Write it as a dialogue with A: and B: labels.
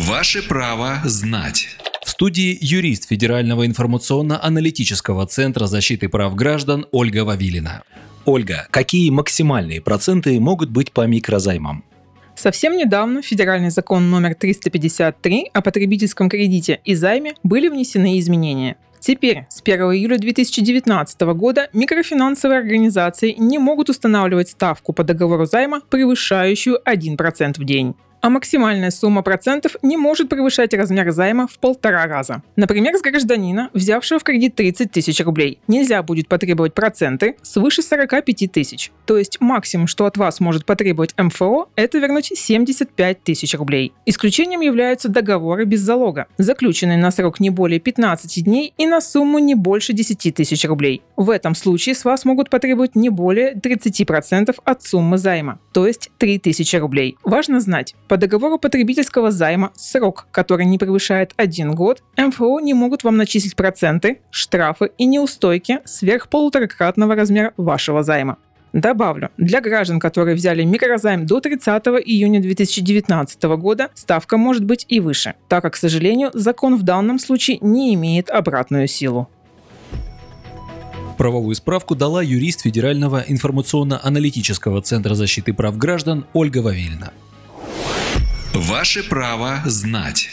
A: Ваше право знать.
B: В студии юрист Федерального информационно-аналитического центра защиты прав граждан Ольга Вавилина. Ольга, какие максимальные проценты могут быть по микрозаймам?
C: Совсем недавно федеральный закон номер 353 о потребительском кредите и займе были внесены изменения. Теперь, с 1 июля 2019 года, микрофинансовые организации не могут устанавливать ставку по договору займа, превышающую 1% в день а максимальная сумма процентов не может превышать размер займа в полтора раза. Например, с гражданина, взявшего в кредит 30 тысяч рублей, нельзя будет потребовать проценты свыше 45 тысяч. То есть максимум, что от вас может потребовать МФО, это вернуть 75 тысяч рублей. Исключением являются договоры без залога, заключенные на срок не более 15 дней и на сумму не больше 10 тысяч рублей. В этом случае с вас могут потребовать не более 30% от суммы займа, то есть 3000 рублей. Важно знать, по договору потребительского займа срок, который не превышает один год, МФО не могут вам начислить проценты, штрафы и неустойки сверх полуторакратного размера вашего займа. Добавлю, для граждан, которые взяли микрозайм до 30 июня 2019 года, ставка может быть и выше, так как, к сожалению, закон в данном случае не имеет обратную силу.
B: Правовую справку дала юрист Федерального информационно-аналитического центра защиты прав граждан Ольга Вавилина.
A: Ваше право знать.